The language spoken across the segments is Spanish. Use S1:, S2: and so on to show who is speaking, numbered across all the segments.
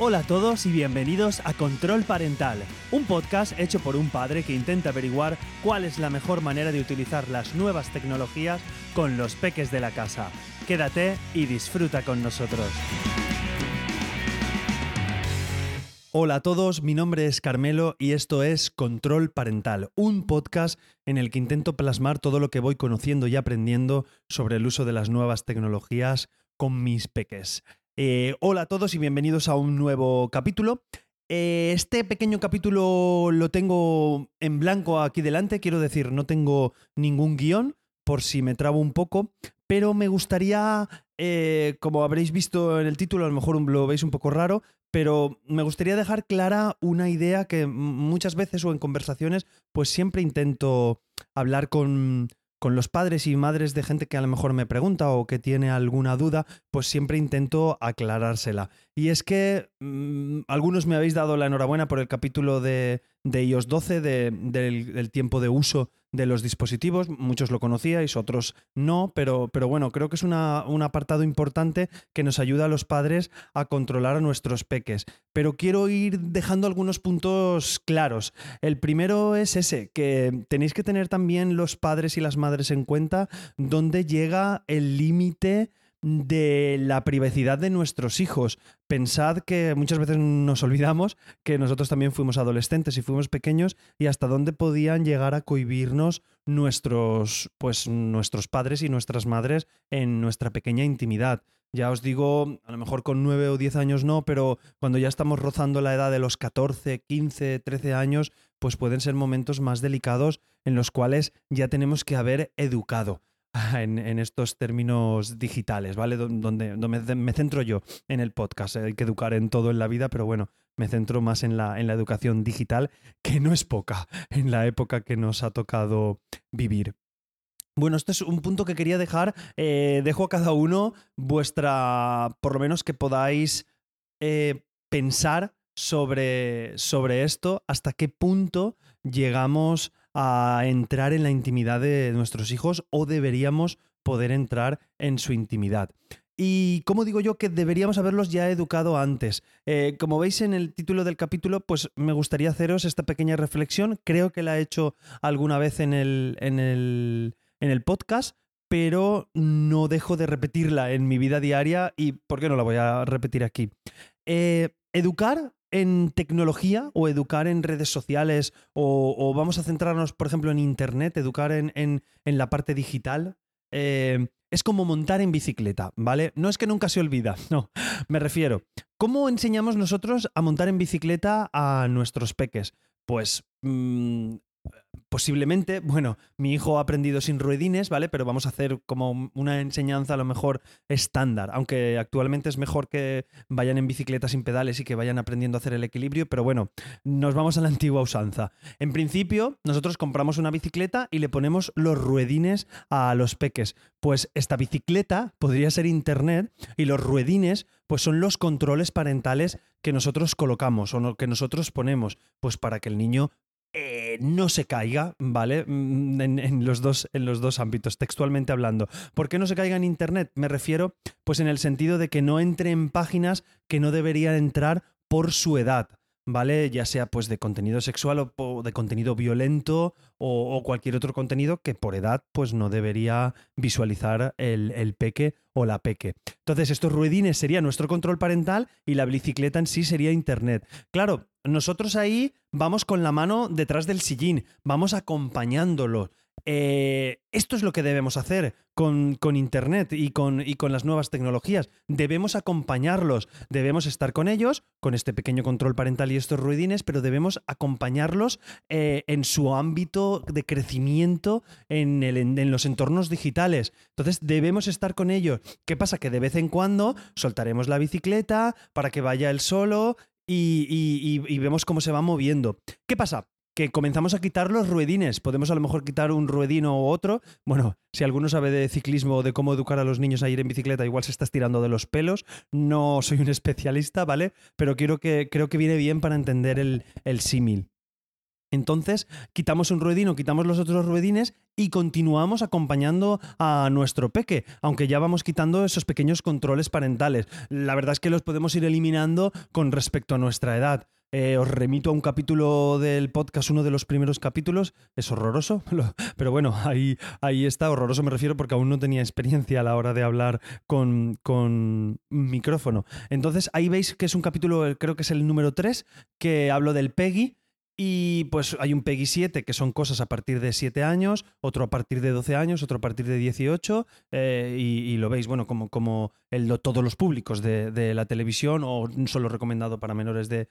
S1: Hola a todos y bienvenidos a Control Parental, un podcast hecho por un padre que intenta averiguar cuál es la mejor manera de utilizar las nuevas tecnologías con los peques de la casa. Quédate y disfruta con nosotros. Hola a todos, mi nombre es Carmelo y esto es Control Parental, un podcast en el que intento plasmar todo lo que voy conociendo y aprendiendo sobre el uso de las nuevas tecnologías con mis peques. Eh, hola a todos y bienvenidos a un nuevo capítulo. Eh, este pequeño capítulo lo tengo en blanco aquí delante, quiero decir, no tengo ningún guion por si me trabo un poco, pero me gustaría, eh, como habréis visto en el título, a lo mejor lo veis un poco raro, pero me gustaría dejar clara una idea que muchas veces o en conversaciones, pues siempre intento hablar con, con los padres y madres de gente que a lo mejor me pregunta o que tiene alguna duda, pues siempre intento aclarársela. Y es que mm, algunos me habéis dado la enhorabuena por el capítulo de, de iOS 12, del, tiempo de uso de los dispositivos. Muchos lo conocíais, otros no, pero, pero bueno, creo que es un apartado importante que nos ayuda a los padres a controlar a nuestros peques. Pero quiero ir dejando algunos puntos claros. El primero es ese, que tenéis que tener también los padres y las madres en cuenta dónde llega el límite de la privacidad de nuestros hijos. Pensad que muchas veces nos olvidamos que nosotros también fuimos adolescentes y fuimos pequeños y hasta dónde podían llegar a cohibirnos nuestros, pues, nuestros padres y nuestras madres en nuestra pequeña intimidad. Ya os digo, a lo mejor con 9 o 10 años no, pero cuando ya estamos rozando la edad de los 14, 15, 13 años, pues pueden ser momentos más delicados en los cuales ya tenemos que haber educado. en, estos términos digitales, ¿vale? Donde, me, centro yo en el podcast. Hay que educar en todo en la vida, pero bueno, me centro más en la, en la educación digital, que no es poca en la época que nos ha tocado vivir. Bueno, este es un punto que quería dejar. Eh, dejo a cada uno vuestra, por lo menos que podáis eh, pensar sobre, sobre esto, hasta qué punto llegamos a entrar en la intimidad de nuestros hijos o deberíamos poder entrar en su intimidad. Y como digo yo que deberíamos haberlos ya educado antes. Eh, como veis en el título del capítulo, pues me gustaría haceros esta pequeña reflexión. Creo que la he hecho alguna vez en el, en el, en el podcast, pero no dejo de repetirla en mi vida diaria y ¿por qué no la voy a repetir aquí? Eh, educar en tecnología o educar en redes sociales o, vamos a centrarnos, por ejemplo, en Internet, educar en, la parte digital, eh, es como montar en bicicleta, ¿vale? No es que nunca se olvida, no, me refiero. ¿Cómo enseñamos nosotros a montar en bicicleta a nuestros peques? Pues mm, posiblemente, bueno, mi hijo ha aprendido sin ruedines, ¿vale? Pero vamos a hacer como una enseñanza a lo mejor estándar, aunque actualmente es mejor que vayan en bicicleta sin pedales y que vayan aprendiendo a hacer el equilibrio, pero bueno, nos vamos a la antigua usanza. En principio, nosotros compramos una bicicleta y le ponemos los ruedines a los peques. Pues esta bicicleta podría ser internet y los ruedines pues son los controles parentales que nosotros colocamos o que nosotros ponemos, pues para que el niño eh, no se caiga, ¿vale? Mm, en, los dos, en los dos ámbitos, textualmente hablando. ¿Por qué no se caiga en Internet? Me refiero, pues en el sentido de que no entre en páginas que no deberían entrar por su edad. ¿Vale? Ya sea pues de contenido sexual o, de contenido violento o, cualquier otro contenido que por edad pues no debería visualizar el, el, peque o la peque. Entonces estos ruedines sería nuestro control parental y la bicicleta en sí sería internet. Claro, nosotros ahí vamos con la mano detrás del sillín, vamos acompañándolo. Eh, esto es lo que debemos hacer con, con Internet y con, y con, las nuevas tecnologías. Debemos acompañarlos, debemos estar con ellos, con este pequeño control parental y estos ruidines, pero debemos acompañarlos eh, en su ámbito de crecimiento en, el, en, los entornos digitales. Entonces debemos estar con ellos. ¿Qué pasa? Que de vez en cuando soltaremos la bicicleta para que vaya él solo y, vemos cómo se va moviendo. ¿Qué pasa? Que comenzamos a quitar los ruedines. Podemos a lo mejor quitar un ruedino u otro. Bueno, si alguno sabe de ciclismo o de cómo educar a los niños a ir en bicicleta, igual se está estirando de los pelos. No soy un especialista, ¿vale? Pero quiero que, creo que viene bien para entender el, el símil. Entonces, quitamos un ruedino, quitamos los otros ruedines y continuamos acompañando a nuestro peque, aunque ya vamos quitando esos pequeños controles parentales. La verdad es que los podemos ir eliminando con respecto a nuestra edad. Eh, os remito a un capítulo del podcast, uno de los primeros capítulos. Es horroroso, pero bueno, ahí, ahí está. Horroroso me refiero porque aún no tenía experiencia a la hora de hablar con, con micrófono. Entonces ahí veis que es un capítulo, creo que es el número 3, que hablo del PEGI y pues hay un PEGI 7, que son cosas a partir de 7 años, otro a partir de 12 años, otro a partir de 18, eh, y, lo veis, bueno, como, como todos los públicos de, la televisión, o solo recomendado para menores de.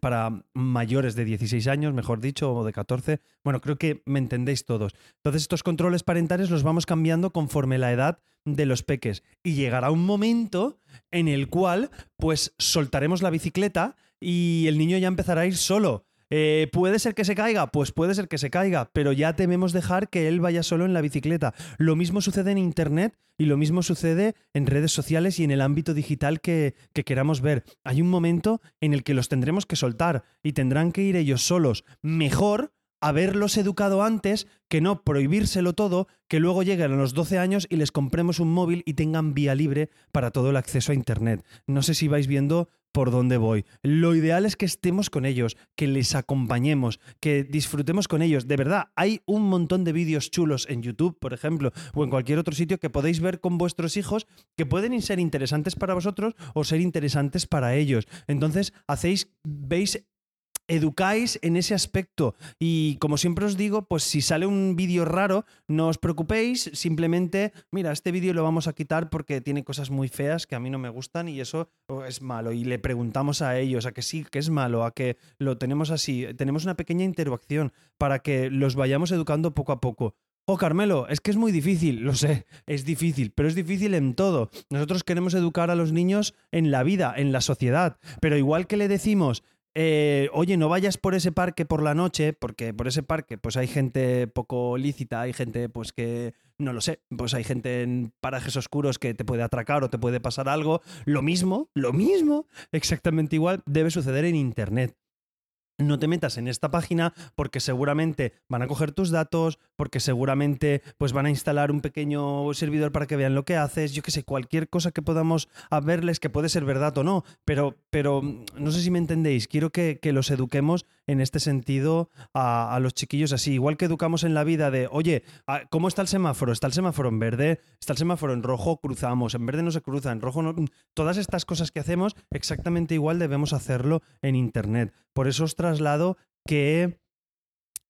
S1: para mayores de 16 años, mejor dicho, o de 14. Bueno, creo que me entendéis todos. Entonces, estos controles parentales los vamos cambiando conforme la edad de los peques. Y llegará un momento en el cual, pues, soltaremos la bicicleta y el niño ya empezará a ir solo eh, ¿Puede ser que se caiga? Pues puede ser que se caiga, pero ya tememos dejar que él vaya solo en la bicicleta. Lo mismo sucede en Internet y lo mismo sucede en redes sociales y en el ámbito digital que, que queramos ver. Hay un momento en el que los tendremos que soltar y tendrán que ir ellos solos. Mejor haberlos educado antes que no prohibírselo todo, que luego lleguen a los 12 años y les compremos un móvil y tengan vía libre para todo el acceso a Internet. No sé si vais viendo por dónde voy. Lo ideal es que estemos con ellos, que les acompañemos, que disfrutemos con ellos. De verdad, hay un montón de vídeos chulos en YouTube, por ejemplo, o en cualquier otro sitio que podéis ver con vuestros hijos que pueden ser interesantes para vosotros o ser interesantes para ellos. Entonces, hacéis, veis educáis en ese aspecto. Y como siempre os digo, pues si sale un vídeo raro, no os preocupéis, simplemente, mira, este vídeo lo vamos a quitar porque tiene cosas muy feas que a mí no me gustan y eso oh, es malo. Y le preguntamos a ellos a que sí, que es malo, a que lo tenemos así. Tenemos una pequeña interacción para que los vayamos educando poco a poco. Oh, Carmelo, es que es muy difícil, lo sé, es difícil, pero es difícil en todo. Nosotros queremos educar a los niños en la vida, en la sociedad, pero igual que le decimos, eh, oye, no vayas por ese parque por la noche, porque por ese parque pues hay gente poco lícita, hay gente pues que, no lo sé, pues hay gente en parajes oscuros que te puede atracar o te puede pasar algo. Lo mismo, lo mismo, exactamente igual, debe suceder en Internet no te metas en esta página porque seguramente van a coger tus datos, porque seguramente pues van a instalar un pequeño servidor para que vean lo que haces, yo que sé, cualquier cosa que podamos verles que puede ser verdad o no, pero, pero no sé si me entendéis, quiero que, los eduquemos en este sentido a, los chiquillos así, igual que educamos en la vida de, oye, ¿cómo está el semáforo? ¿Está el semáforo en verde? ¿Está el semáforo en rojo? Cruzamos, en verde no se cruza, en rojo no... Todas estas cosas que hacemos, exactamente igual debemos hacerlo en Internet. Por eso os traslado que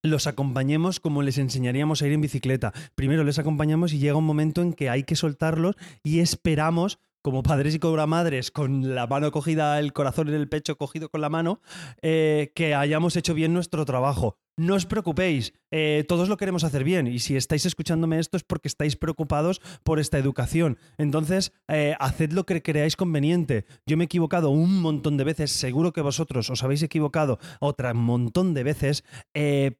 S1: los acompañemos como les enseñaríamos a ir en bicicleta. Primero les acompañamos y llega un momento en que hay que soltarlos y esperamos como padres y como madres, con la mano cogida, el corazón en el pecho cogido con la mano, eh, que hayamos hecho bien nuestro trabajo. No os preocupéis, eh, todos lo queremos hacer bien y si estáis escuchándome esto es porque estáis preocupados por esta educación. Entonces, eh, haced lo que creáis conveniente. Yo me he equivocado un montón de veces, seguro que vosotros os habéis equivocado otra montón de veces,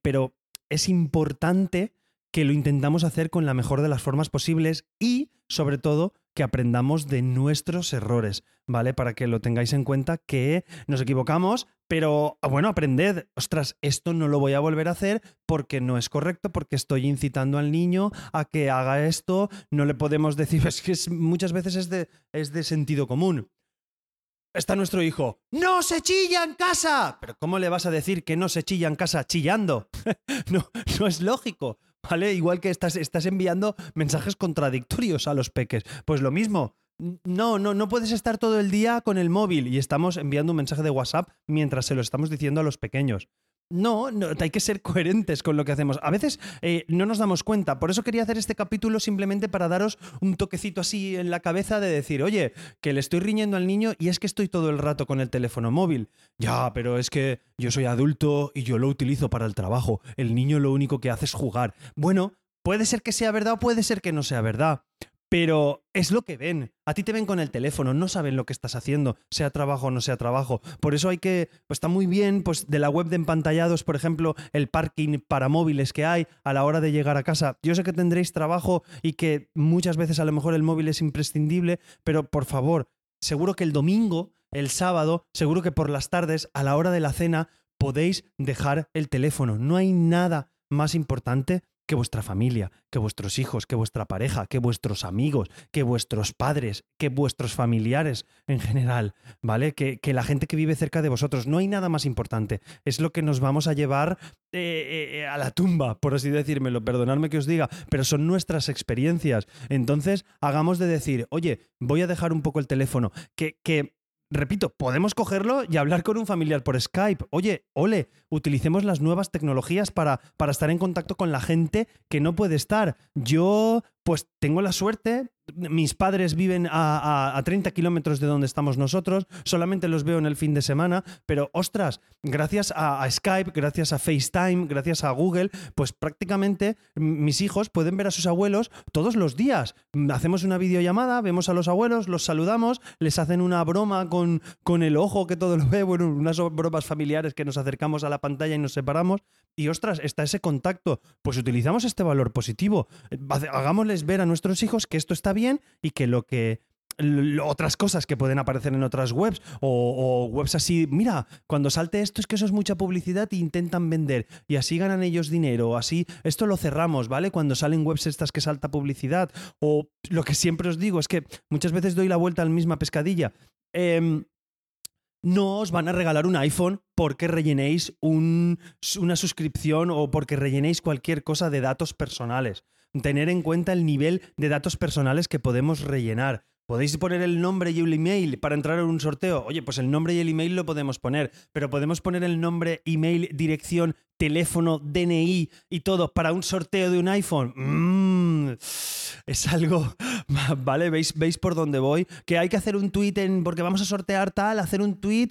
S1: pero es importante que lo intentamos hacer con la mejor de las formas posibles y, sobre todo, que aprendamos de nuestros errores, ¿vale? Para que lo tengáis en cuenta que nos equivocamos, pero ah, bueno, aprended, ostras, esto no lo voy a volver a hacer porque no es correcto, porque estoy incitando al niño a que haga esto, no le podemos decir, es que muchas veces es de, es de sentido común. Está nuestro hijo. ¡No se chilla en casa! Pero ¿cómo le vas a decir que no se chilla en casa chillando? no, no es lógico. ¿Vale? Igual que estás, estás enviando mensajes contradictorios a los peques. Pues lo mismo. No, no, no puedes estar todo el día con el móvil y estamos enviando un mensaje de WhatsApp mientras se lo estamos diciendo a los pequeños. No, hay que ser coherentes con lo que hacemos. A veces eh, no nos damos cuenta. Por eso quería hacer este capítulo simplemente para daros un toquecito así en la cabeza de decir, oye, que le estoy riñendo al niño y es que estoy todo el rato con el teléfono móvil. Ya, pero es que yo soy adulto y yo lo utilizo para el trabajo. El niño lo único que hace es jugar. Bueno, puede ser que sea verdad o puede ser que no sea verdad pero es lo que ven. A ti te ven con el teléfono, no saben lo que estás haciendo, sea trabajo o no sea trabajo. Por eso hay que, pues está muy bien, pues de la web de empantallados, por ejemplo, el parking para móviles que hay a la hora de llegar a casa. Yo sé que tendréis trabajo y que muchas veces a lo mejor el móvil es imprescindible, pero por favor, seguro que el domingo, el sábado, seguro que por las tardes, a la hora de la cena, podéis dejar el teléfono. No hay nada más importante que vuestra familia, que vuestros hijos, que vuestra pareja, que vuestros amigos, que vuestros padres, que vuestros familiares en general, ¿vale? Que, la gente que vive cerca de vosotros. No hay nada más importante. Es lo que nos vamos a llevar eh, eh, a la tumba, por así decírmelo. Perdonadme que os diga, pero son nuestras experiencias. Entonces, hagamos de decir, oye, voy a dejar un poco el teléfono. Que, que repito, podemos cogerlo y hablar con un familiar por Skype. Oye, ole, utilicemos las nuevas tecnologías para, para estar en contacto con la gente que no puede estar. Yo, pues tengo la suerte mis padres viven a, 30 kilómetros de donde estamos nosotros, solamente los veo en el fin de semana, pero ostras, gracias a, Skype, gracias a FaceTime, gracias a Google, pues prácticamente mis hijos pueden ver a sus abuelos todos los días. Hacemos una videollamada, vemos a los abuelos, los saludamos, les hacen una broma con, con el ojo que todo lo ve, bueno, unas bromas familiares que nos acercamos a la pantalla y nos separamos, y ostras, está ese contacto. Pues utilizamos este valor positivo, hagámosles ver a nuestros hijos que esto está bien y que lo que otras cosas que pueden aparecer en otras webs o, webs así, mira, cuando salte esto es que eso es mucha publicidad e intentan vender y así ganan ellos dinero, así, esto lo cerramos, ¿vale? Cuando salen webs estas que salta publicidad o lo que siempre os digo es que muchas veces doy la vuelta a la misma pescadilla. Em, no os van a regalar un iPhone porque rellenéis una suscripción o porque rellenéis cualquier cosa de datos personales tener en cuenta el nivel de datos personales que podemos rellenar. ¿Podéis poner el nombre y el email para entrar en un sorteo? Oye, pues el nombre y el email lo podemos poner, pero podemos poner el nombre, email, dirección, teléfono, DNI y todo para un sorteo de un iPhone. Mm, es algo, ¿vale? ¿Veis, ¿Veis por dónde voy? Que hay que hacer un tweet en, porque vamos a sortear tal, hacer un tweet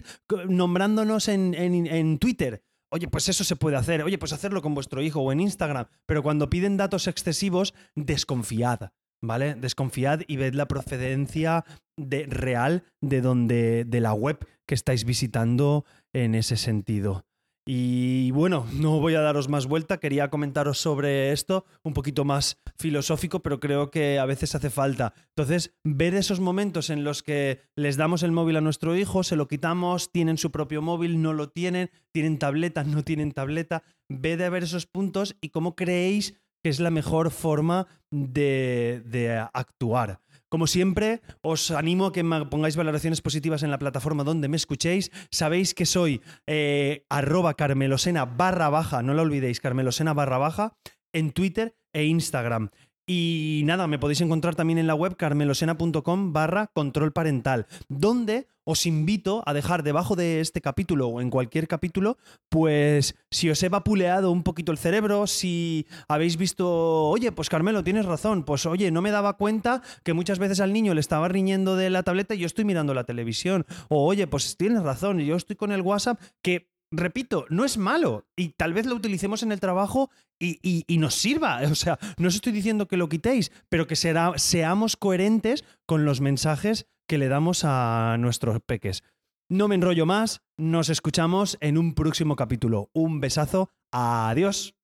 S1: nombrándonos en, en Twitter. Oye, pues eso se puede hacer. Oye, pues hacerlo con vuestro hijo o en Instagram. Pero cuando piden datos excesivos, desconfiad. ¿Vale? Desconfiad y ved la procedencia de, real de donde, de la web que estáis visitando en ese sentido. Y bueno, no voy a daros más vuelta, quería comentaros sobre esto un poquito más filosófico, pero creo que a veces hace falta. Entonces, ver esos momentos en los que les damos el móvil a nuestro hijo, se lo quitamos, tienen su propio móvil, no lo tienen, tienen tableta, no tienen tableta, ve de ver esos puntos y cómo creéis que es la mejor forma de, de actuar. Como siempre, os animo a que me pongáis valoraciones positivas en la plataforma donde me escuchéis. Sabéis que soy eh, arroba carmelosena barra baja, no lo olvidéis, carmelosena barra baja, en Twitter e Instagram. Y nada, me podéis encontrar también en la web carmelosena.com barra control parental, donde os invito a dejar debajo de este capítulo o en cualquier capítulo, pues si os he vapuleado un poquito el cerebro, si habéis visto, oye, pues Carmelo, tienes razón, pues oye, no me daba cuenta que muchas veces al niño le estaba riñendo de la tableta y yo estoy mirando la televisión, o oye, pues tienes razón, yo estoy con el WhatsApp, que repito, no es malo y tal vez lo utilicemos en el trabajo y, nos sirva. O sea, no os estoy diciendo que lo quitéis, pero que seamos coherentes con los mensajes que le damos a nuestros peques. No me enrollo más, nos escuchamos en un próximo capítulo. Un besazo, adiós.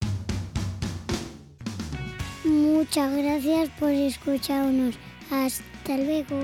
S2: Muchas gracias por escucharnos. Hasta luego.